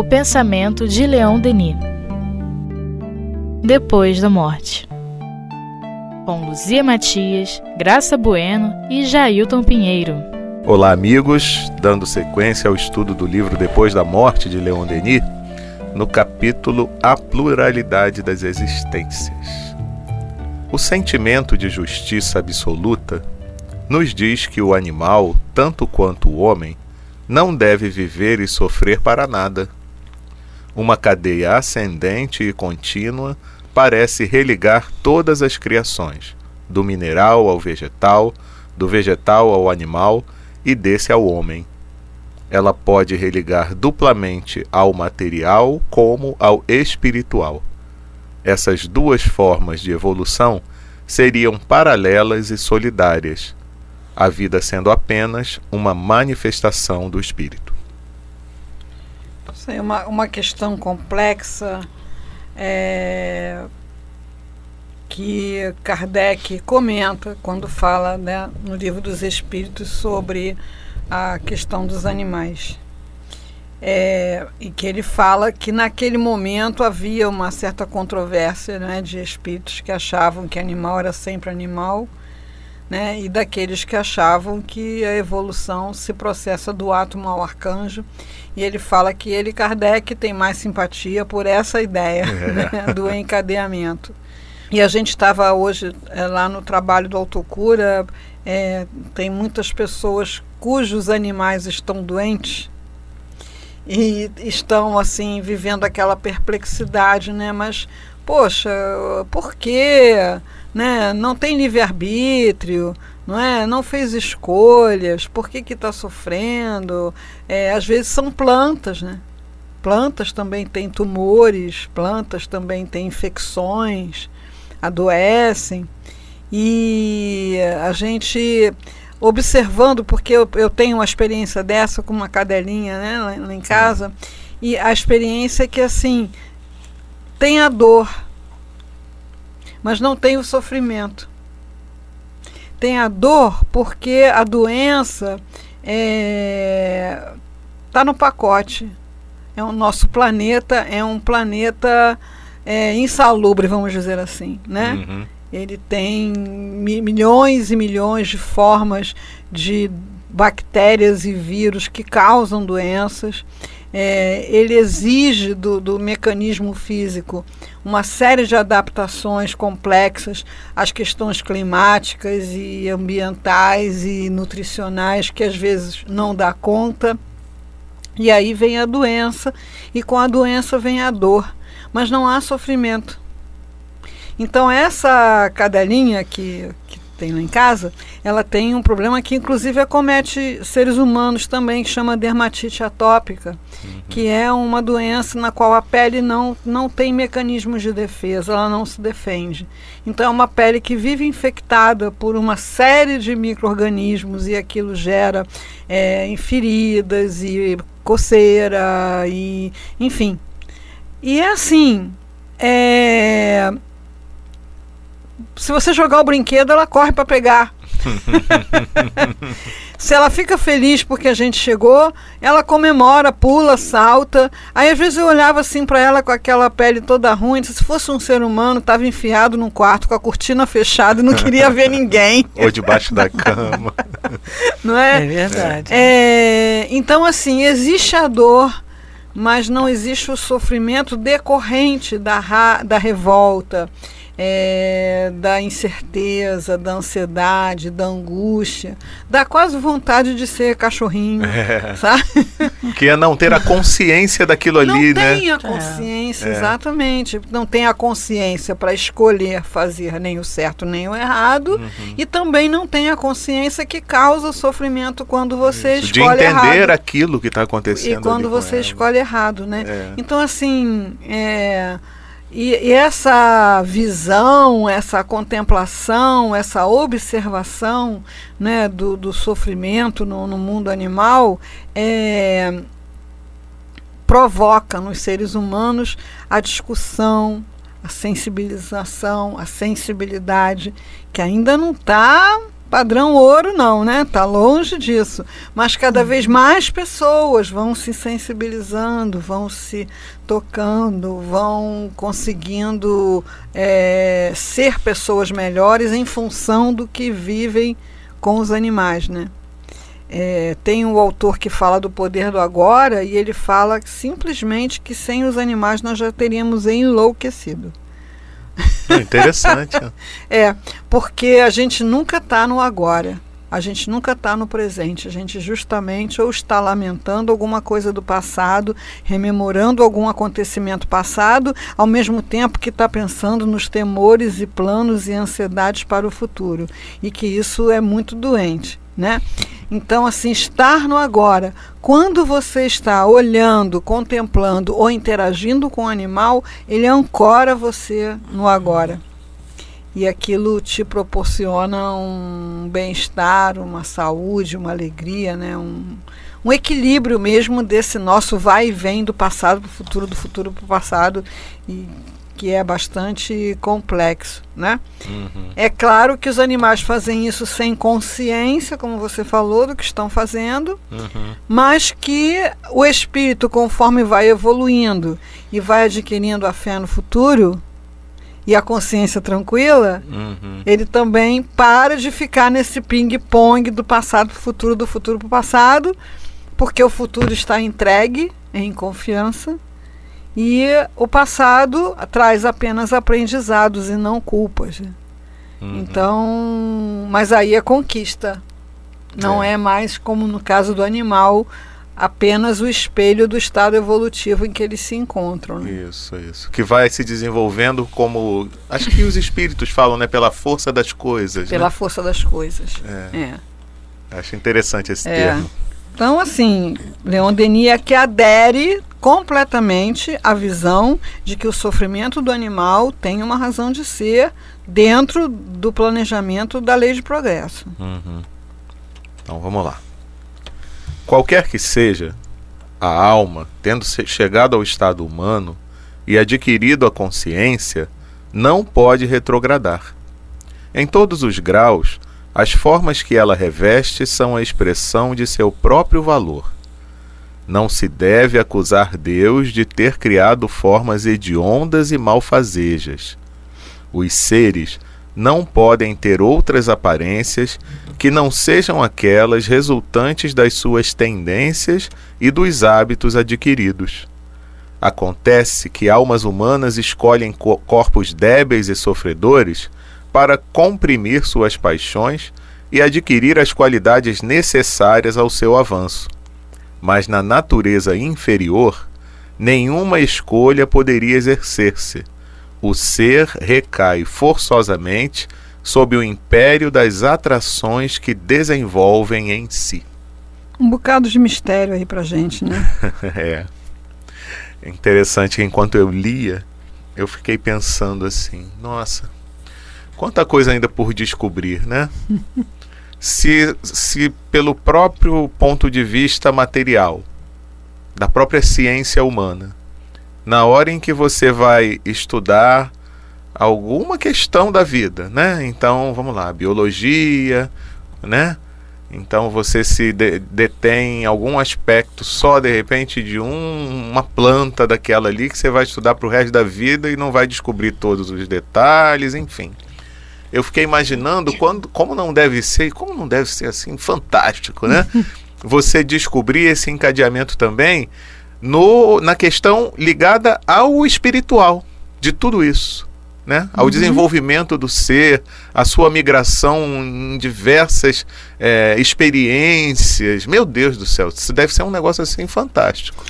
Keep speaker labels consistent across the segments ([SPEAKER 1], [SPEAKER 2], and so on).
[SPEAKER 1] O pensamento de Leon Denis. Depois da morte. Com Luzia Matias, Graça Bueno e Jailton Pinheiro.
[SPEAKER 2] Olá, amigos, dando sequência ao estudo do livro Depois da Morte de Leon Denis, no capítulo A Pluralidade das Existências. O sentimento de justiça absoluta nos diz que o animal, tanto quanto o homem, não deve viver e sofrer para nada. Uma cadeia ascendente e contínua parece religar todas as criações, do mineral ao vegetal, do vegetal ao animal e desse ao homem. Ela pode religar duplamente ao material como ao espiritual. Essas duas formas de evolução seriam paralelas e solidárias, a vida sendo apenas uma manifestação do espírito.
[SPEAKER 3] É uma, uma questão complexa é, que Kardec comenta quando fala né, no livro dos Espíritos sobre a questão dos animais. É, e que ele fala que naquele momento havia uma certa controvérsia né, de espíritos que achavam que animal era sempre animal né, e daqueles que achavam que a evolução se processa do átomo ao arcanjo. E ele fala que ele, Kardec, tem mais simpatia por essa ideia é. né, do encadeamento. E a gente estava hoje é, lá no trabalho do Autocura, é, tem muitas pessoas cujos animais estão doentes e estão assim vivendo aquela perplexidade, né? Mas poxa, por quê? Né? não tem livre-arbítrio, não é? Não fez escolhas, por que está sofrendo? É, às vezes são plantas, né? Plantas também têm tumores, plantas também têm infecções, adoecem. E a gente observando, porque eu, eu tenho uma experiência dessa com uma cadelinha né, lá, lá em casa, e a experiência é que assim tem a dor, mas não tem o sofrimento. Tem a dor porque a doença está é, tá no pacote. É o nosso planeta é um planeta é, insalubre, vamos dizer assim, né? Uhum. Ele tem mi milhões e milhões de formas de bactérias e vírus que causam doenças é, ele exige do, do, mecanismo físico uma série de adaptações complexas às questões climáticas e ambientais e nutricionais que às vezes não dá conta. E aí vem a doença, e com a doença vem a dor, mas não há sofrimento. Então, essa cadelinha que, tem lá em casa, ela tem um problema que inclusive acomete seres humanos também, que chama dermatite atópica, uhum. que é uma doença na qual a pele não, não tem mecanismos de defesa, ela não se defende. Então é uma pele que vive infectada por uma série de micro-organismos e aquilo gera é, feridas e coceira e enfim. E é assim, é, se você jogar o brinquedo, ela corre para pegar. Se ela fica feliz porque a gente chegou, ela comemora, pula, salta. Aí às vezes eu olhava assim para ela com aquela pele toda ruim, se fosse um ser humano, estava enfiado num quarto com a cortina fechada e não queria ver ninguém.
[SPEAKER 2] Ou debaixo da cama.
[SPEAKER 3] Não é?
[SPEAKER 4] É verdade.
[SPEAKER 3] É, então assim, existe a dor, mas não existe o sofrimento decorrente da, da revolta é, da incerteza, da ansiedade, da angústia, da quase vontade de ser cachorrinho, é. sabe?
[SPEAKER 2] Que é não ter a consciência daquilo ali,
[SPEAKER 3] não
[SPEAKER 2] né?
[SPEAKER 3] Não tem a consciência, é. exatamente. Não tem a consciência para escolher fazer nem o certo nem o errado uhum. e também não tem a consciência que causa sofrimento quando você Isso, escolhe
[SPEAKER 2] De entender
[SPEAKER 3] errado.
[SPEAKER 2] aquilo que está acontecendo.
[SPEAKER 3] E quando você escolhe errado, né? É. Então, assim, é e, e, essa visão, essa contemplação, essa observação né, do, do sofrimento no, no, mundo animal é, provoca nos seres humanos a discussão, a sensibilização, a sensibilidade, que ainda não está padrão ouro não, né? Tá longe disso. Mas cada vez mais pessoas vão se sensibilizando, vão se tocando, vão conseguindo é, ser pessoas melhores em função do que vivem com os animais, né? É, tem um autor que fala do poder do agora e ele fala simplesmente que sem os animais nós já teríamos enlouquecido.
[SPEAKER 2] Interessante.
[SPEAKER 3] é, porque a gente nunca está no agora. A gente nunca está no presente, a gente justamente ou está lamentando alguma coisa do passado, rememorando algum acontecimento passado, ao mesmo tempo que está pensando nos temores e planos e ansiedades para o futuro. E que isso é muito doente. Né? Então, assim, estar no agora. Quando você está olhando, contemplando ou interagindo com o animal, ele ancora você no agora. E aquilo te proporciona um bem-estar, uma saúde, uma alegria, né? um, um equilíbrio mesmo desse nosso vai e vem do passado para o futuro, do futuro para o passado. E que é bastante complexo, né? Uhum. É claro que os animais fazem isso sem consciência, como você falou, do que estão fazendo, uhum. mas que o espírito, conforme vai evoluindo e vai adquirindo a fé no futuro e a consciência tranquila, uhum. ele também para de ficar nesse ping-pong do passado para o futuro, do futuro para o passado, porque o futuro está entregue em confiança e o passado traz apenas aprendizados e não culpas. Uhum. Então, mas aí é conquista. Não é. é mais como no caso do animal, apenas o espelho do estado evolutivo em que eles se encontram. Né?
[SPEAKER 2] Isso, isso. Que vai se desenvolvendo como. Acho que os espíritos falam, né? Pela força das coisas.
[SPEAKER 3] Pela
[SPEAKER 2] né?
[SPEAKER 3] força das coisas. É. é.
[SPEAKER 2] Acho interessante esse é. termo.
[SPEAKER 3] Então, assim, Leon Denis é que adere completamente à visão de que o sofrimento do animal tem uma razão de ser dentro do planejamento da lei de progresso.
[SPEAKER 2] Uhum. Então, vamos lá. Qualquer que seja a alma, tendo chegado ao estado humano e adquirido a consciência, não pode retrogradar. Em todos os graus, as formas que ela reveste são a expressão de seu próprio valor. Não se deve acusar Deus de ter criado formas hediondas e malfazejas. Os seres não podem ter outras aparências que não sejam aquelas resultantes das suas tendências e dos hábitos adquiridos. Acontece que almas humanas escolhem corpos débeis e sofredores para comprimir suas paixões e adquirir as qualidades necessárias ao seu avanço. Mas na natureza inferior, nenhuma escolha poderia exercer-se. O ser recai forçosamente sob o império das atrações que desenvolvem em si.
[SPEAKER 3] Um bocado de mistério aí pra gente, né?
[SPEAKER 2] é. Interessante que enquanto eu lia, eu fiquei pensando assim: nossa, Quanta coisa ainda por descobrir, né? se, se pelo próprio ponto de vista material, da própria ciência humana, na hora em que você vai estudar alguma questão da vida, né? Então, vamos lá, biologia, né? Então você se de, detém em algum aspecto só de repente de um, uma planta daquela ali que você vai estudar para o resto da vida e não vai descobrir todos os detalhes, enfim eu fiquei imaginando quando, como não deve ser, como não deve ser assim, fantástico, né? Você descobrir esse encadeamento também no, na questão ligada ao espiritual de tudo isso. Né? ao uhum. desenvolvimento do ser, a sua migração em diversas é, experiências. Meu Deus do céu, isso deve ser um negócio assim fantástico.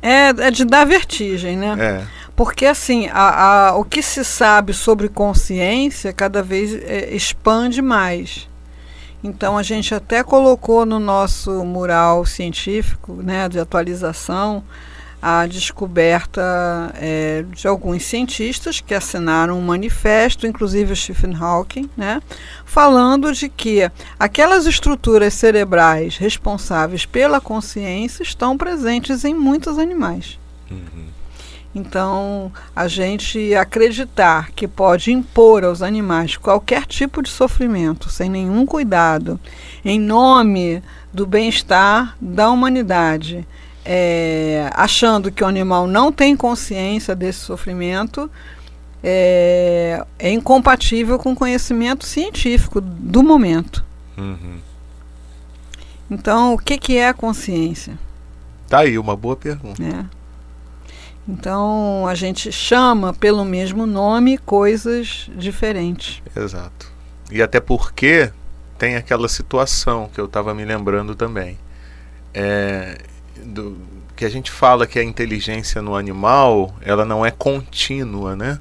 [SPEAKER 3] É, é de dar vertigem, né? É. Porque, assim, a, a, o que se sabe sobre consciência cada vez é, expande mais. Então, a gente até colocou no nosso mural científico, né, de atualização, a descoberta é, de alguns cientistas que assinaram um manifesto, inclusive o Stephen Hawking, né, falando de que aquelas estruturas cerebrais responsáveis pela consciência estão presentes em muitos animais. Uhum. Então, a gente acreditar que pode impor aos animais qualquer tipo de sofrimento, sem nenhum cuidado, em nome do bem-estar da humanidade, é, achando que o animal não tem consciência desse sofrimento, é, é incompatível com o conhecimento científico do momento.
[SPEAKER 2] Uhum.
[SPEAKER 3] Então, o que, que é a consciência?
[SPEAKER 2] Tá aí uma boa pergunta.
[SPEAKER 3] É. Então, a gente chama pelo mesmo nome coisas diferentes.
[SPEAKER 2] Exato. E até porque tem aquela situação que eu estava me lembrando também. É, do, que a gente fala que a inteligência no animal ela não é contínua, né?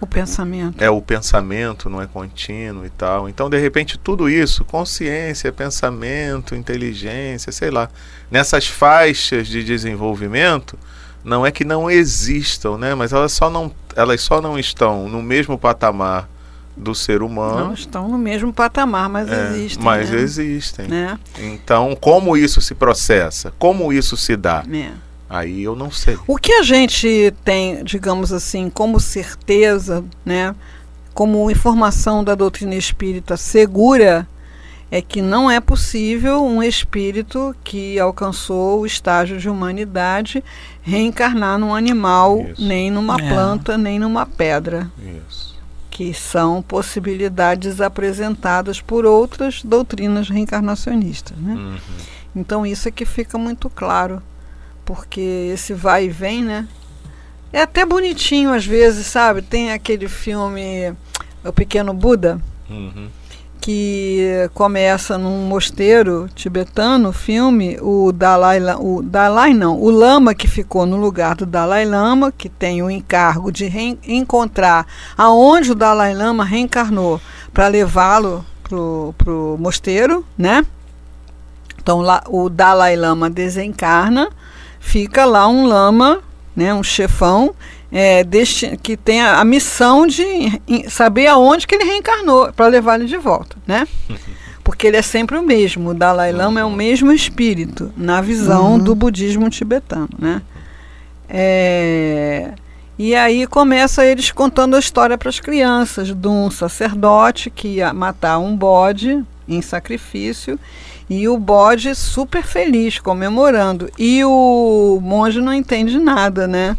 [SPEAKER 3] O pensamento.
[SPEAKER 2] É o pensamento não é contínuo e tal. Então, de repente, tudo isso, consciência, pensamento, inteligência, sei lá, nessas faixas de desenvolvimento, não é que não existam, né? Mas elas só não, elas só não estão no mesmo patamar do ser humano.
[SPEAKER 3] Não estão no mesmo patamar, mas
[SPEAKER 2] É,
[SPEAKER 3] existem.
[SPEAKER 2] mas
[SPEAKER 3] né?
[SPEAKER 2] existem.
[SPEAKER 3] Né?
[SPEAKER 2] Então, como isso se processa? Como isso se dá?
[SPEAKER 3] É.
[SPEAKER 2] Aí eu não sei.
[SPEAKER 3] O que a gente tem, digamos assim, como certeza, né, como informação da doutrina espírita segura, é que não é possível um espírito que alcançou o estágio de humanidade reencarnar num animal,
[SPEAKER 2] Isso.
[SPEAKER 3] nem numa
[SPEAKER 1] É.
[SPEAKER 3] planta, nem numa pedra,
[SPEAKER 2] Isso.
[SPEAKER 3] que são possibilidades apresentadas por outras doutrinas reencarnacionistas, né?
[SPEAKER 2] Uhum.
[SPEAKER 3] Então isso é que fica muito claro, porque esse vai e vem, né? É até bonitinho às vezes, sabe? Tem aquele filme O Pequeno Buda,
[SPEAKER 2] Uhum.
[SPEAKER 3] Que começa num mosteiro tibetano, filme, o Dalai, La- o Dalai não, o Lama que ficou no lugar do Dalai Lama, que tem o encargo de encontrar aonde o Dalai Lama reencarnou para levá-lo pro, pro mosteiro, né? Então lá o Dalai Lama desencarna, fica lá um lama, né, um chefão, é, desti- que tem a, a missão de em- saber aonde que ele reencarnou para levar ele de volta, né? Porque ele é sempre o mesmo. O Dalai Lama é o mesmo espírito na visão do budismo tibetano, né? É, e aí começa eles contando a história para as crianças de um sacerdote que ia matar um bode em sacrifício e o bode super feliz, comemorando. E o monge não entende nada, né?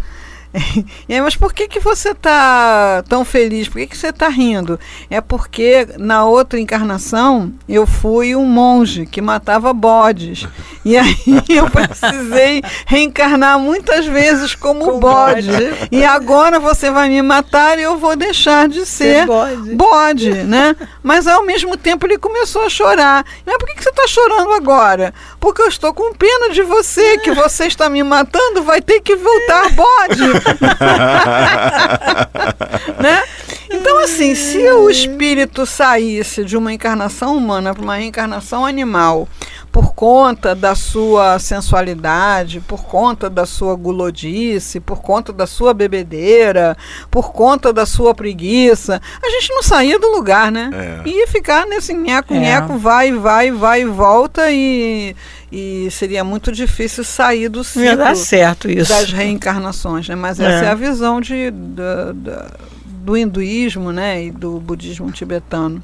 [SPEAKER 3] E aí, mas por que, que você está tão feliz? Por que, que você está rindo? É porque na outra encarnação eu fui um monge que matava bodes. E aí eu precisei reencarnar muitas vezes como
[SPEAKER 1] Como
[SPEAKER 3] bode.
[SPEAKER 1] bode.
[SPEAKER 3] E agora você vai me matar e eu vou deixar de ser
[SPEAKER 1] bode.
[SPEAKER 3] bode, né? Mas ao mesmo tempo ele começou a chorar. Mas por que, que você está chorando agora? Porque eu estou com pena de você, que você está me matando, vai ter que voltar bode. né? Então, assim, se o espírito saísse de uma encarnação humana para uma reencarnação animal, por conta da sua sensualidade, por conta da sua gulodice, por conta da sua bebedeira, por conta da sua preguiça, a gente não saía do lugar, né?
[SPEAKER 2] É.
[SPEAKER 3] Ia ficar nesse nheco-nheco,
[SPEAKER 1] É.
[SPEAKER 3] vai, vai, vai e volta e, e seria muito difícil sair do
[SPEAKER 1] Não ia dar
[SPEAKER 3] ciclo
[SPEAKER 1] certo isso.
[SPEAKER 3] das reencarnações, né? Mas
[SPEAKER 1] É.
[SPEAKER 3] essa é a visão de, da- da- do hinduísmo, né, e do budismo tibetano.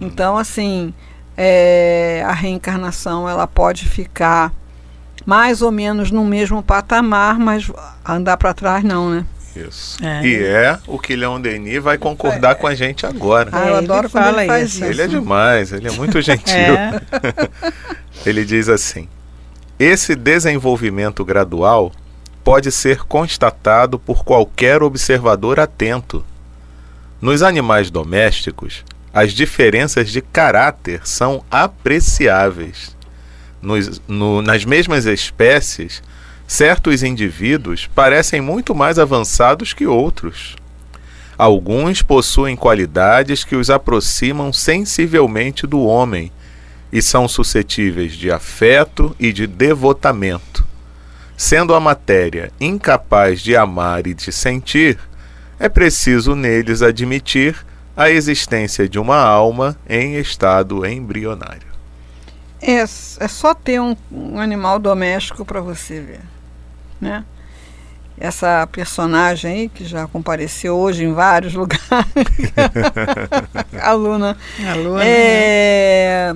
[SPEAKER 3] Então, assim, é, a reencarnação ela pode ficar mais ou menos no mesmo patamar, mas andar para trás não, né?
[SPEAKER 2] Isso.
[SPEAKER 1] É.
[SPEAKER 2] E é o que Leon Denis vai concordar com a gente agora.
[SPEAKER 3] Ah,
[SPEAKER 1] É,
[SPEAKER 3] eu
[SPEAKER 1] ele
[SPEAKER 3] adoro quando
[SPEAKER 1] fala
[SPEAKER 3] ele faz
[SPEAKER 1] isso.
[SPEAKER 3] isso.
[SPEAKER 2] Ele é demais, ele é muito gentil.
[SPEAKER 1] É.
[SPEAKER 2] Ele diz assim: esse desenvolvimento gradual pode ser constatado por qualquer observador atento. Nos animais domésticos, as diferenças de caráter são apreciáveis. Nos- no- nas mesmas espécies, certos indivíduos parecem muito mais avançados que outros. Alguns possuem qualidades que os aproximam sensivelmente do homem e são suscetíveis de afeto e de devotamento. Sendo a matéria incapaz de amar e de sentir, é preciso neles admitir a existência de uma alma em estado embrionário.
[SPEAKER 3] É, é só ter um, um animal doméstico para você ver, né? essa personagem aí, que já compareceu hoje em vários lugares, a Luna.
[SPEAKER 4] A Luna.
[SPEAKER 3] É,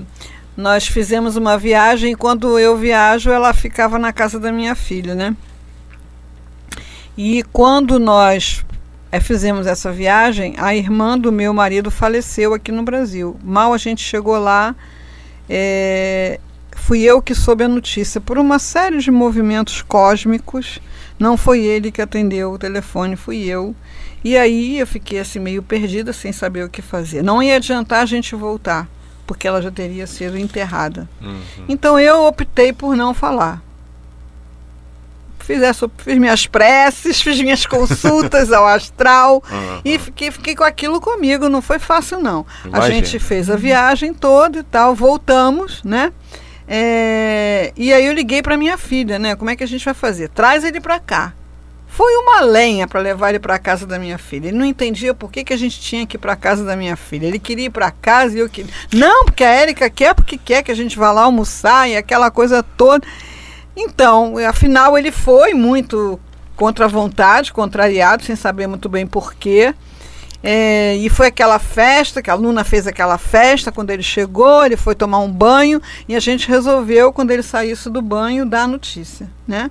[SPEAKER 3] nós fizemos uma viagem e quando eu viajo, ela ficava na casa da minha filha, né? E quando nós é, fizemos essa viagem, a irmã do meu marido faleceu aqui no Brasil. Mal a gente chegou lá, é, fui eu que soube a notícia por uma série de movimentos cósmicos não foi ele que atendeu o telefone, fui eu. E aí eu fiquei assim meio perdida, sem saber o que fazer. Não ia adiantar a gente voltar, porque ela já teria sido enterrada.
[SPEAKER 2] Uhum.
[SPEAKER 3] Então eu optei por não falar. Fiz, essa, fiz minhas preces, fiz minhas consultas ao astral
[SPEAKER 2] Uhum.
[SPEAKER 3] e fiquei, fiquei com aquilo comigo. Não foi fácil, não. A
[SPEAKER 2] Imagina.
[SPEAKER 3] gente fez a viagem toda e tal, voltamos, né? É, e aí eu liguei para minha filha, né? Como é que a gente vai fazer? Traz ele para cá. Foi uma lenha para levar ele para casa da minha filha. Ele não entendia por que, que a gente tinha que ir para casa da minha filha. Ele queria ir para casa e eu queria. Não, porque a Érica quer, porque quer que a gente vá lá almoçar e aquela coisa toda. Então, afinal, ele foi muito contra a vontade, contrariado, sem saber muito bem porquê. É, e foi aquela festa, que a Luna fez aquela festa quando ele chegou, ele foi tomar um banho e a gente resolveu, quando ele saísse do banho, dar a notícia. Né?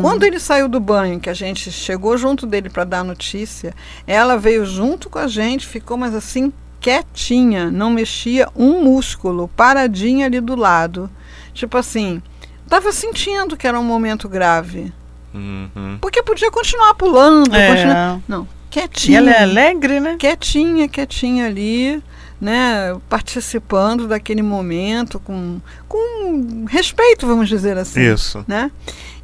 [SPEAKER 3] Quando ele saiu do banho, que a gente chegou junto dele para dar a notícia, ela veio junto com a gente, ficou mas assim quietinha, não mexia um músculo, paradinha ali do lado. Tipo assim, estava sentindo que era um momento grave.
[SPEAKER 2] Uhum.
[SPEAKER 3] Porque podia continuar pulando,
[SPEAKER 4] É.
[SPEAKER 3] continuar- não,
[SPEAKER 4] E
[SPEAKER 3] quietinha
[SPEAKER 4] ela é alegre, né?
[SPEAKER 3] quietinha, quietinha ali, né, participando daquele momento com, com respeito, vamos dizer assim,
[SPEAKER 2] Isso.
[SPEAKER 3] né?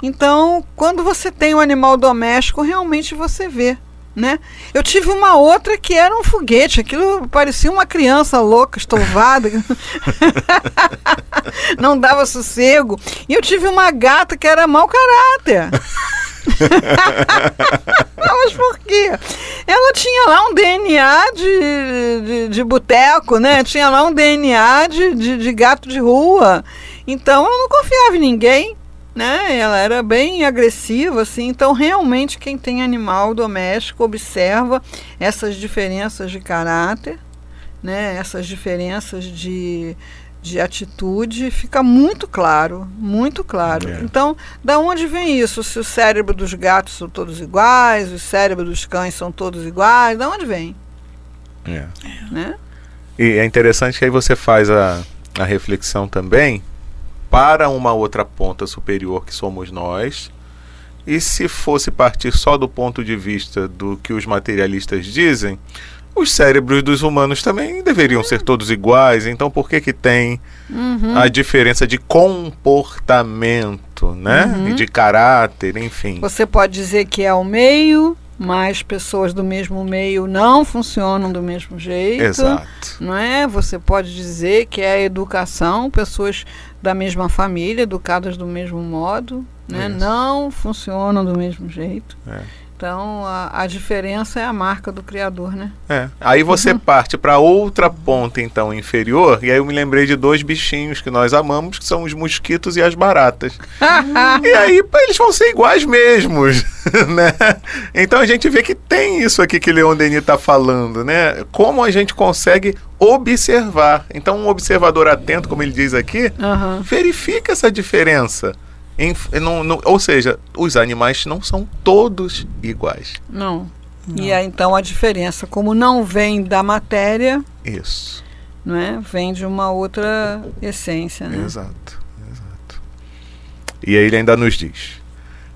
[SPEAKER 3] Então, quando você tem um animal doméstico, realmente você vê, né? Eu tive uma outra que era um foguete, aquilo parecia uma criança louca, estovada, não dava sossego. E eu tive uma gata que era mau caráter. Mas por quê? Ela tinha lá um DNA de, de, de boteco, né? Tinha lá um DNA de, de, de gato de rua. Então ela não confiava em ninguém, né? Ela era bem agressiva, assim. Então realmente quem tem animal doméstico observa essas diferenças de caráter, né? Essas diferenças de de atitude fica muito claro, muito claro.
[SPEAKER 2] É.
[SPEAKER 3] Então, da onde vem isso? Se o cérebro dos gatos são todos iguais, o cérebro dos cães são todos iguais, da onde vem?
[SPEAKER 2] É.
[SPEAKER 3] Né?
[SPEAKER 2] E é interessante que aí você faz a, a reflexão também para uma outra ponta superior que somos nós. E se fosse partir só do ponto de vista do que os materialistas dizem, os cérebros dos humanos também deveriam ser todos iguais. Então por que que tem
[SPEAKER 3] Uhum.
[SPEAKER 2] a diferença de comportamento, né?
[SPEAKER 3] Uhum.
[SPEAKER 2] E de caráter, enfim.
[SPEAKER 3] Você pode dizer que é o meio, mas pessoas do mesmo meio não funcionam do mesmo jeito.
[SPEAKER 2] Exato.
[SPEAKER 3] Não é? Você pode dizer que é a educação, pessoas da mesma família, educadas do mesmo modo, né? Não funcionam do mesmo jeito.
[SPEAKER 2] É.
[SPEAKER 3] Então a, a diferença é a marca do Criador, né?
[SPEAKER 2] É. Aí você
[SPEAKER 3] Uhum.
[SPEAKER 2] parte para outra ponta então inferior, e aí eu me lembrei de dois bichinhos que nós amamos, que são os mosquitos e as baratas. e aí eles vão ser iguais mesmos, né? Então a gente vê que tem isso aqui que Leon Denis está falando, né? Como a gente consegue observar. Então um observador atento, como ele diz aqui,
[SPEAKER 3] Aham.
[SPEAKER 2] verifica essa diferença. Em- não- não- ou seja, os animais não são todos iguais.
[SPEAKER 3] Não. E aí, então a diferença, como não vem da matéria,
[SPEAKER 2] Isso.
[SPEAKER 3] não é? Vem de uma outra essência, né?
[SPEAKER 2] Exato, exato. E aí ele ainda nos diz: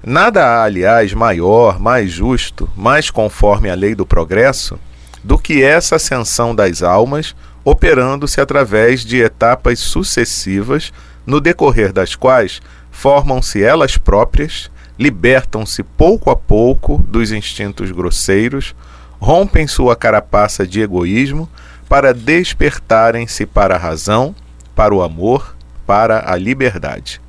[SPEAKER 2] Nada há, aliás, maior, mais justo, mais conforme a lei do progresso, do que essa ascensão das almas, operando-se através de etapas sucessivas, no decorrer das quais formam-se elas próprias, libertam-se pouco a pouco dos instintos grosseiros, rompem sua carapaça de egoísmo para despertarem-se para a razão, para o amor, para a liberdade.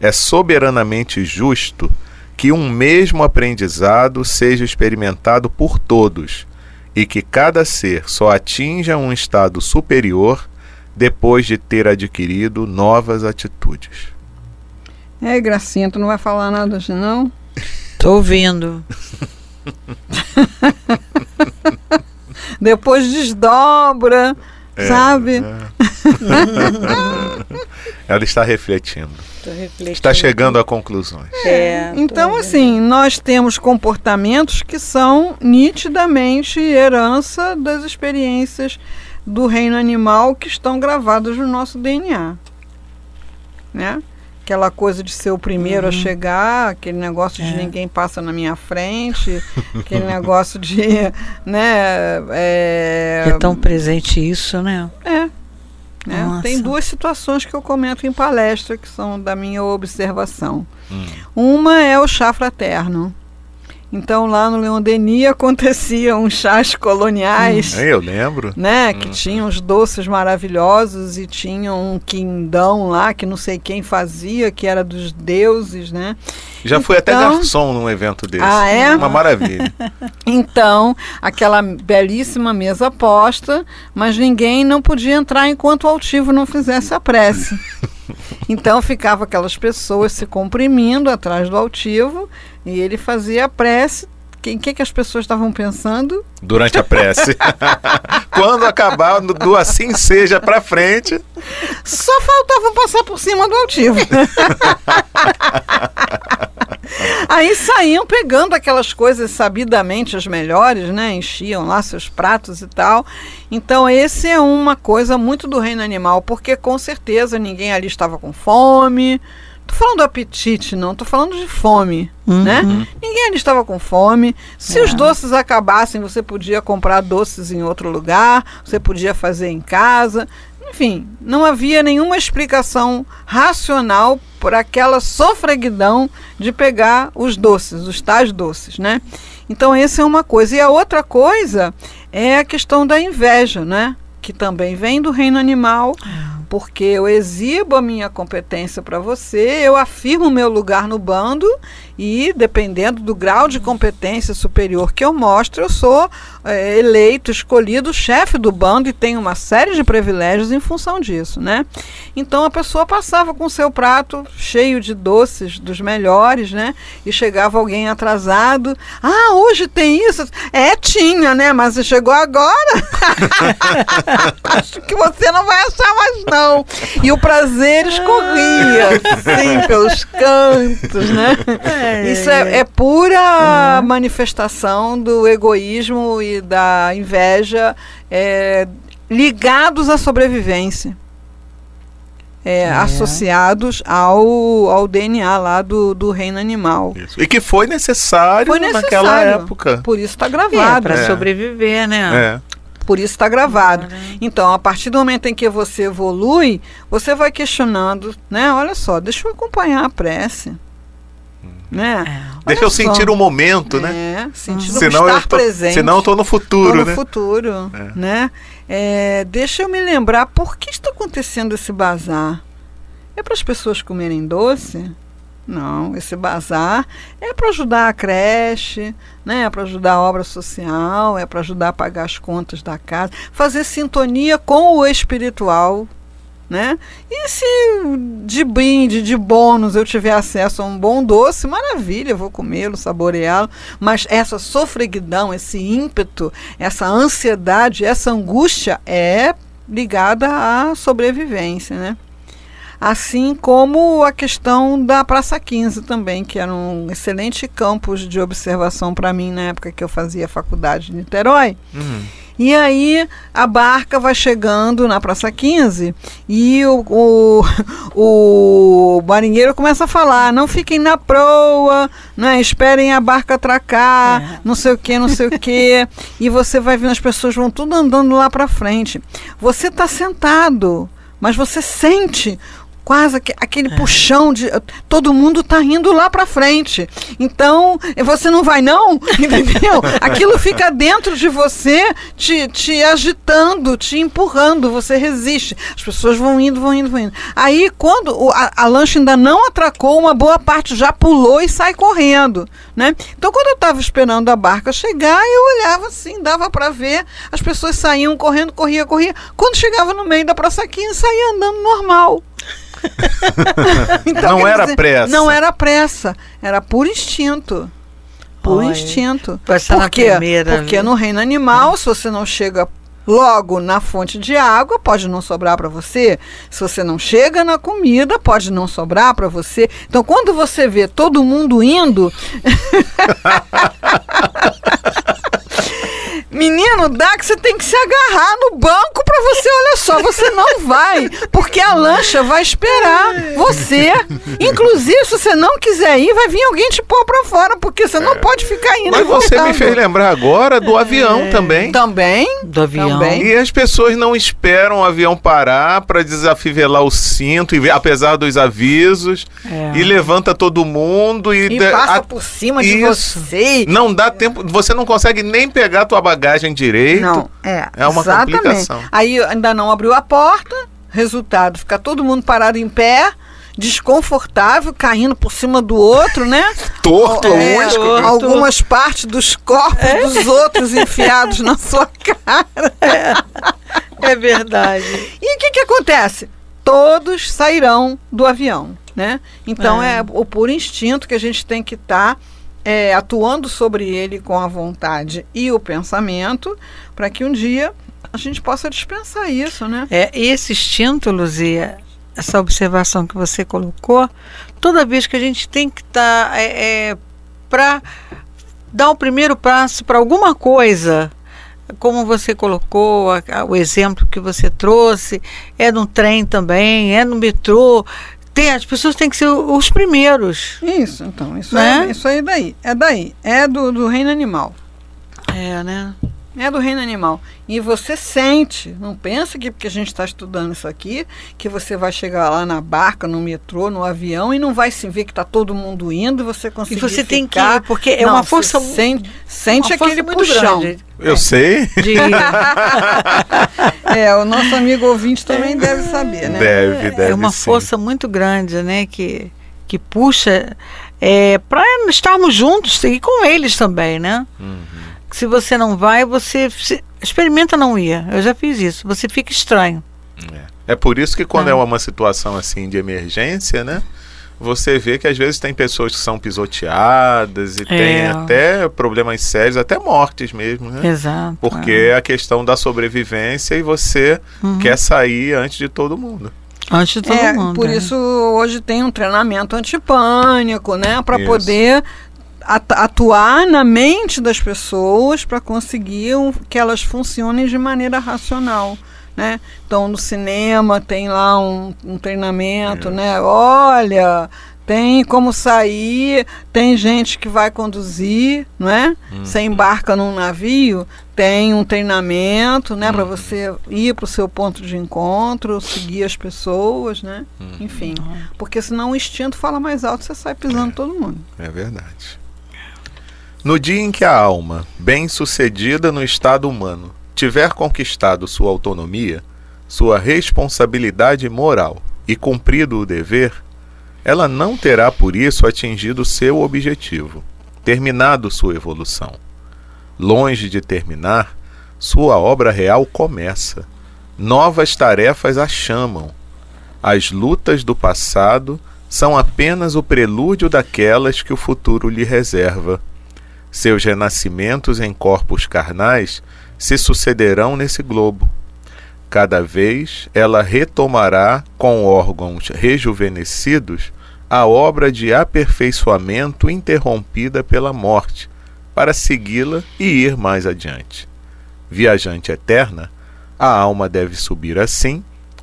[SPEAKER 2] É soberanamente justo que um mesmo aprendizado seja experimentado por todos e que cada ser só atinja um estado superior depois de ter adquirido novas atitudes.
[SPEAKER 3] É, Gracinha, tu não vai falar nada hoje, não?
[SPEAKER 4] Tô ouvindo.
[SPEAKER 3] Depois desdobra,
[SPEAKER 2] É,
[SPEAKER 3] sabe?
[SPEAKER 2] é. Ela está refletindo. Está chegando a conclusões.
[SPEAKER 4] É, tô
[SPEAKER 3] Então, assim, nós temos comportamentos que são nitidamente herança das experiências do reino animal que estão gravadas no nosso DNA. Né? Aquela coisa de ser o primeiro a chegar, aquele negócio de
[SPEAKER 4] É.
[SPEAKER 3] ninguém passa na minha frente, aquele negócio de. Né, é,
[SPEAKER 4] É tão presente isso, né?
[SPEAKER 3] é. Né? Tem duas situações que eu comento em palestra que são da minha observação.
[SPEAKER 2] Hum.
[SPEAKER 3] Uma é o chá fraterno. Então lá no Leon Denis aconteciam chás coloniais,
[SPEAKER 2] É, Eu lembro.
[SPEAKER 3] né, que
[SPEAKER 2] Hum.
[SPEAKER 3] tinham os doces maravilhosos e tinham um quindão lá que não sei quem fazia, que era dos deuses, né?
[SPEAKER 2] Já fui até
[SPEAKER 3] Então-
[SPEAKER 2] garçom num evento desse.
[SPEAKER 3] Ah, é?
[SPEAKER 2] Uma maravilha.
[SPEAKER 3] Então, aquela belíssima mesa posta, mas ninguém não podia entrar enquanto o altivo não fizesse a prece. Então ficava aquelas pessoas se comprimindo atrás do altivo e ele fazia a prece. O que, que, que as pessoas estavam pensando?
[SPEAKER 2] Durante a prece. Quando acabar do, assim seja pra frente,
[SPEAKER 3] Só faltava passar por cima do altivo. Aí saíam pegando aquelas coisas sabidamente as melhores, né? Enchiam lá seus pratos e tal. Então, esse é uma coisa muito do reino animal, porque com certeza ninguém ali estava com fome. Tô falando do apetite, não, tô falando de fome, né? Ninguém ali estava com fome. Se os
[SPEAKER 4] É.
[SPEAKER 3] doces acabassem, você podia comprar doces em outro lugar, você podia fazer em casa. Enfim, não havia nenhuma explicação racional por aquela sofreguidão de pegar os doces, os tais doces, né? Então, essa é uma coisa. E a outra coisa é a questão da inveja, né? Que também vem do reino animal, porque eu exibo a minha competência para você, eu afirmo o meu lugar no bando e, dependendo do grau de competência superior que eu mostro, eu sou eh, eleito, escolhido chefe do bando e tenho uma série de privilégios em função disso, né? Então a pessoa passava com seu prato cheio de doces dos melhores, né? E chegava alguém atrasado. Ah, hoje tem isso? É, tinha, né? Mas chegou agora. Acho que você não vai achar mais, não. E o prazer escorria, assim, pelos cantos, né? Isso é, é pura manifestação do egoísmo e da inveja é, ligados à sobrevivência. É,
[SPEAKER 4] É.
[SPEAKER 3] Associados ao, ao DNA lá do, do reino animal.
[SPEAKER 2] Isso. E que foi necessário,
[SPEAKER 3] Foi
[SPEAKER 2] naquela
[SPEAKER 3] necessário.
[SPEAKER 2] época.
[SPEAKER 3] Por isso está
[SPEAKER 4] É,
[SPEAKER 3] gravado.
[SPEAKER 4] para
[SPEAKER 2] É.
[SPEAKER 4] sobreviver, né?
[SPEAKER 3] Por isso está gravado. Então, a partir do momento em que você evolui, você vai questionando, né? Olha só, deixa eu acompanhar a prece. Né?
[SPEAKER 4] É.
[SPEAKER 2] Deixa eu
[SPEAKER 3] só.
[SPEAKER 2] sentir o momento, né?
[SPEAKER 3] É, sentindo
[SPEAKER 2] Senão
[SPEAKER 3] estar
[SPEAKER 2] eu tô,
[SPEAKER 3] presente.
[SPEAKER 2] senão eu tô no futuro,
[SPEAKER 3] Tô no
[SPEAKER 2] né?
[SPEAKER 3] futuro,
[SPEAKER 2] É.
[SPEAKER 3] né? É, deixa eu me lembrar por que está acontecendo esse bazar. É para as pessoas comerem doce? Não, esse bazar é para ajudar a creche, né? É para ajudar a obra social, é para ajudar a pagar as contas da casa, fazer sintonia com o espiritual, né? E se de brinde, de bônus, eu tiver acesso a um bom doce, maravilha, vou comê-lo, saboreá-lo. Mas essa sofreguidão, esse ímpeto, essa ansiedade, essa angústia é ligada à sobrevivência, né? Assim como a questão da Praça 15 também, que era um excelente campus de observação para mim na época que eu fazia faculdade de Niterói.
[SPEAKER 2] Hum.
[SPEAKER 3] E aí a barca vai chegando na Praça 15 e o, o, o marinheiro começa a falar, não fiquem na proa, né, esperem a barca atracar,
[SPEAKER 4] É.
[SPEAKER 3] não sei o que, não sei o que. E você vai vendo as pessoas vão tudo andando lá para frente. Você está sentado, mas você sente quase aque- aquele puxão de todo mundo tá indo lá para frente. Então, você não vai não, entendeu? Aquilo fica dentro de você, te, te agitando, te empurrando, você resiste. As pessoas vão indo, vão indo, vão indo. Aí, quando o- a, a lancha ainda não atracou, uma boa parte já pulou e sai correndo, né? Então, quando eu estava esperando a barca chegar, eu olhava assim, dava para ver, as pessoas saíam correndo, corria, corria. Quando chegava no meio da praça 15, saía andando normal. Então,
[SPEAKER 2] Não era pressa.
[SPEAKER 3] Não era pressa, era por instinto. Por instinto. Por quê?
[SPEAKER 4] primeira
[SPEAKER 3] Porque no reino animal, se você não chega logo na fonte de água, pode não sobrar para você. Se você não chega na comida, pode não sobrar para você. Então, quando você vê todo mundo indo. Menino, dá que você tem que se agarrar no banco para você. Olha só, você não vai, porque a lancha vai esperar você. Inclusive, se você não quiser ir, vai vir alguém te pôr para fora, porque você não pode ficar indo.
[SPEAKER 2] Mas
[SPEAKER 3] e
[SPEAKER 2] você me fez lembrar agora do avião também.
[SPEAKER 3] Também.
[SPEAKER 4] Do avião.
[SPEAKER 3] Também.
[SPEAKER 2] E as pessoas não esperam o avião parar para desafivelar o cinto, e, apesar dos avisos,
[SPEAKER 4] É.
[SPEAKER 2] e levanta todo mundo e,
[SPEAKER 3] E passa
[SPEAKER 2] a-
[SPEAKER 3] por cima de
[SPEAKER 2] Isso.
[SPEAKER 3] você.
[SPEAKER 2] não dá tempo, você não consegue nem pegar a tua bagagem direito.
[SPEAKER 3] Não, é.
[SPEAKER 2] É uma
[SPEAKER 3] exatamente.
[SPEAKER 2] complicação.
[SPEAKER 3] Aí ainda não abriu a porta, resultado, fica todo mundo parado em pé, desconfortável, caindo por cima do outro, né?
[SPEAKER 2] Torto,
[SPEAKER 3] É,
[SPEAKER 2] uns-
[SPEAKER 4] torto.
[SPEAKER 3] algumas partes dos corpos dos outros enfiados na sua cara.
[SPEAKER 4] É verdade.
[SPEAKER 3] E o que, que acontece? Todos sairão do avião, né? Então é,
[SPEAKER 4] É.
[SPEAKER 3] o puro instinto que a gente tem que estar atuando sobre ele com a vontade e o pensamento, para que um dia a gente possa dispensar isso, né?
[SPEAKER 4] É, esse instinto, Luzia, essa observação que você colocou, toda vez que a gente tem que estar é, para dar o primeiro passo para alguma coisa, como você colocou, a- a- o exemplo que você trouxe, é no trem também, é no metrô. As pessoas têm que ser os primeiros.
[SPEAKER 3] Isso, então, isso,
[SPEAKER 4] Né?
[SPEAKER 3] é, isso aí daí. É daí. É do, do reino animal.
[SPEAKER 4] É, né?
[SPEAKER 3] É do reino animal. E você sente, não pensa que porque a gente está estudando isso aqui, que você vai chegar lá na barca, no metrô, no avião e não vai se ver que está todo mundo indo e você
[SPEAKER 4] E
[SPEAKER 3] conseguir
[SPEAKER 4] você tem que
[SPEAKER 3] ficar.
[SPEAKER 4] ir, porque é
[SPEAKER 3] Não,
[SPEAKER 4] uma força
[SPEAKER 3] Sente, sente
[SPEAKER 4] uma força
[SPEAKER 3] aquele
[SPEAKER 4] muito
[SPEAKER 3] puxão.
[SPEAKER 4] grande
[SPEAKER 2] Eu sei.
[SPEAKER 4] de
[SPEAKER 3] É, o nosso amigo ouvinte também deve saber, né?
[SPEAKER 2] Deve, deve.
[SPEAKER 4] é uma
[SPEAKER 2] sim.
[SPEAKER 4] força muito grande, né? Que, que puxa é, para estarmos juntos e com eles também, né?
[SPEAKER 2] Uhum.
[SPEAKER 4] Se você não vai, você se- experimenta não ir. Eu já fiz isso. Você fica estranho.
[SPEAKER 2] É por isso que quando
[SPEAKER 4] Ah.
[SPEAKER 2] é uma situação assim de emergência, né? Você vê que às vezes tem pessoas que são pisoteadas e tem
[SPEAKER 4] É.
[SPEAKER 2] até problemas sérios, até mortes mesmo, né?
[SPEAKER 4] Exato.
[SPEAKER 2] Porque é a questão da sobrevivência e você
[SPEAKER 4] Uhum.
[SPEAKER 2] quer sair antes de todo mundo.
[SPEAKER 4] Antes de todo
[SPEAKER 3] É,
[SPEAKER 4] mundo.
[SPEAKER 3] por
[SPEAKER 4] é.
[SPEAKER 3] isso hoje tem um treinamento antipânico, né? Para poder atuar na mente das pessoas para conseguir um- que elas funcionem de maneira racional. Né? Então no cinema tem lá um, um treinamento, né? Olha, tem como sair, tem gente que vai conduzir, não é? Você embarca num navio, tem um treinamento, né, para você ir para o seu ponto de encontro, seguir as pessoas, né? Enfim, porque senão o instinto fala mais alto, você sai pisando todo mundo.
[SPEAKER 2] É verdade. No dia em que a alma, bem-sucedida no estado humano, tiver conquistado sua autonomia, sua responsabilidade moral e cumprido o dever, ela não terá por isso atingido seu objetivo, terminado sua evolução. Longe de terminar, sua obra real começa. Novas tarefas a chamam. As lutas do passado são apenas o prelúdio daquelas que o futuro lhe reserva. Seus renascimentos em corpos carnais se sucederão nesse globo. Cada vez ela retomará, com órgãos rejuvenescidos, a obra de aperfeiçoamento interrompida pela morte, para segui-la e ir mais adiante. Viajante eterna, a alma deve subir assim,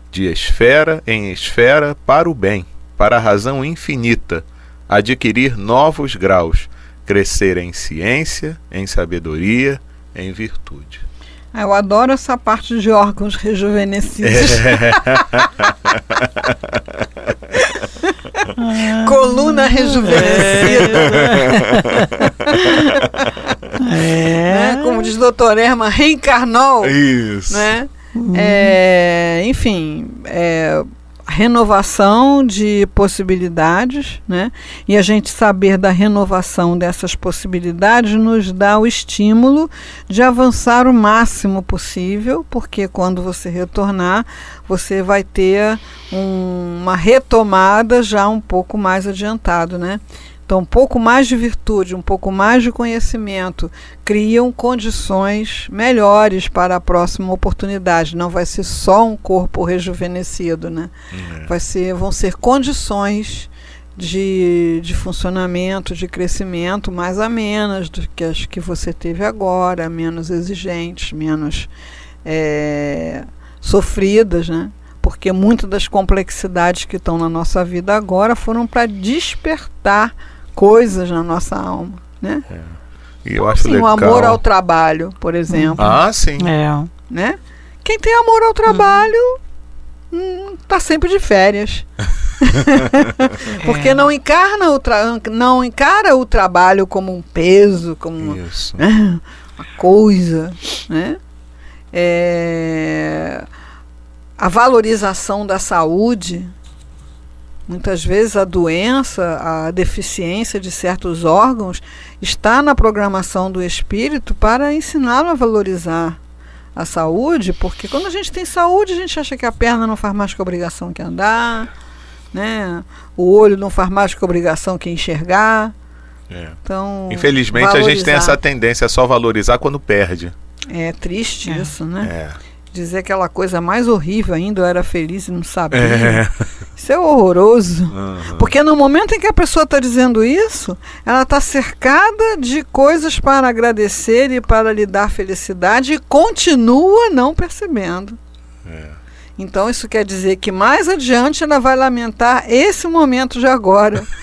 [SPEAKER 2] de esfera em esfera para o bem, para a razão infinita, adquirir novos graus, crescer em ciência, em sabedoria, em virtude.
[SPEAKER 3] Ah, eu adoro essa parte de órgãos rejuvenescidos. Coluna rejuvenescida.
[SPEAKER 4] É.
[SPEAKER 3] né? Como diz o doutor Erma, reencarnou.
[SPEAKER 2] Isso.
[SPEAKER 3] né? É, enfim, é, renovação de possibilidades, né? E a gente saber da renovação dessas possibilidades nos dá o estímulo de avançar o máximo possível, porque quando você retornar, você vai ter um- uma retomada já um pouco mais adiantado, né? Então, um pouco mais de virtude, um pouco mais de conhecimento criam condições melhores para a próxima oportunidade. Não vai ser só um corpo rejuvenescido, né?
[SPEAKER 2] É.
[SPEAKER 3] Vai ser, vão ser condições de, de funcionamento, de crescimento mais amenas do que as que você teve agora, menos exigentes, menos é, sofridas, né? Porque muitas das complexidades que estão na nossa vida agora foram para despertar coisas na nossa alma, né?
[SPEAKER 2] E eu acho
[SPEAKER 3] Sim,
[SPEAKER 2] legal.
[SPEAKER 3] o amor ao trabalho, por exemplo,
[SPEAKER 2] Ah, sim.
[SPEAKER 4] É.
[SPEAKER 3] né? Quem tem amor ao trabalho hum, tá sempre de férias. Porque
[SPEAKER 4] É.
[SPEAKER 3] não encarna o tra não encara o trabalho como um peso, como né, uma coisa, né? É, a valorização da saúde, muitas vezes a doença, a deficiência de certos órgãos está na programação do espírito para ensiná-lo a valorizar a saúde, porque quando a gente tem saúde, a gente acha que a perna não faz mais que obrigação que andar, né? O olho não faz mais que obrigação que enxergar.
[SPEAKER 2] É.
[SPEAKER 3] Então,
[SPEAKER 2] Infelizmente a gente tem
[SPEAKER 3] valorizar.
[SPEAKER 2] essa tendência a só valorizar quando perde.
[SPEAKER 3] É triste
[SPEAKER 4] É.
[SPEAKER 3] isso, né?
[SPEAKER 2] É.
[SPEAKER 3] Dizer aquela coisa mais horrível ainda, eu era feliz e não sabia.
[SPEAKER 2] É.
[SPEAKER 3] Isso é horroroso.
[SPEAKER 2] Aham.
[SPEAKER 3] Porque no momento em que a pessoa está dizendo isso, ela está cercada de coisas para agradecer e para lhe dar felicidade e continua não percebendo.
[SPEAKER 2] É.
[SPEAKER 3] Então isso quer dizer que mais adiante ela vai lamentar esse momento de agora.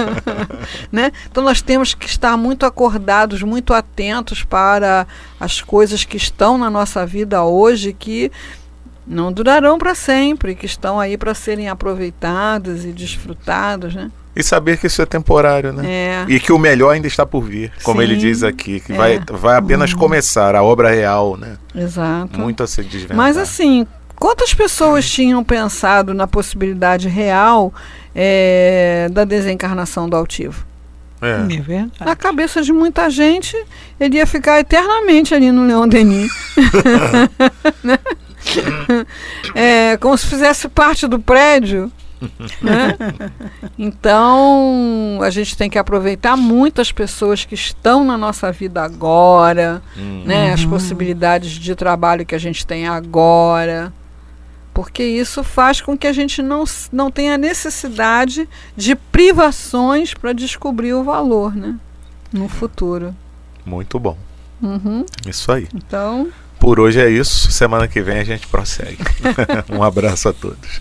[SPEAKER 3] né? Então nós temos que estar muito acordados, muito atentos para as coisas que estão na nossa vida hoje que não durarão para sempre, que estão aí para serem aproveitadas e desfrutadas, né?
[SPEAKER 2] E saber que isso é temporário, né?
[SPEAKER 3] É.
[SPEAKER 2] E que o melhor ainda está por vir, como ele
[SPEAKER 3] Sim,
[SPEAKER 2] diz aqui, que
[SPEAKER 3] é.
[SPEAKER 2] vai, vai apenas começar a obra real, né?
[SPEAKER 3] Exato.
[SPEAKER 2] Muito a ser desvendar.
[SPEAKER 3] Mas assim, quantas pessoas tinham pensado na possibilidade real é, da desencarnação do altivo?
[SPEAKER 2] É.
[SPEAKER 4] É verdade.
[SPEAKER 3] Na cabeça de muita gente, ele ia ficar eternamente ali no Leão Denis. Né? é, como se fizesse parte do prédio. né? Então, a gente tem que aproveitar muito as pessoas que estão na nossa vida agora,
[SPEAKER 2] Hum.
[SPEAKER 3] né? as possibilidades de trabalho que a gente tem agora. Porque isso faz com que a gente não, não tenha necessidade de privações para descobrir o valor né? no futuro.
[SPEAKER 2] Muito bom.
[SPEAKER 3] Uhum.
[SPEAKER 2] Isso aí.
[SPEAKER 3] Então,
[SPEAKER 2] Por hoje é isso. Semana que vem a gente prossegue. um abraço a todos.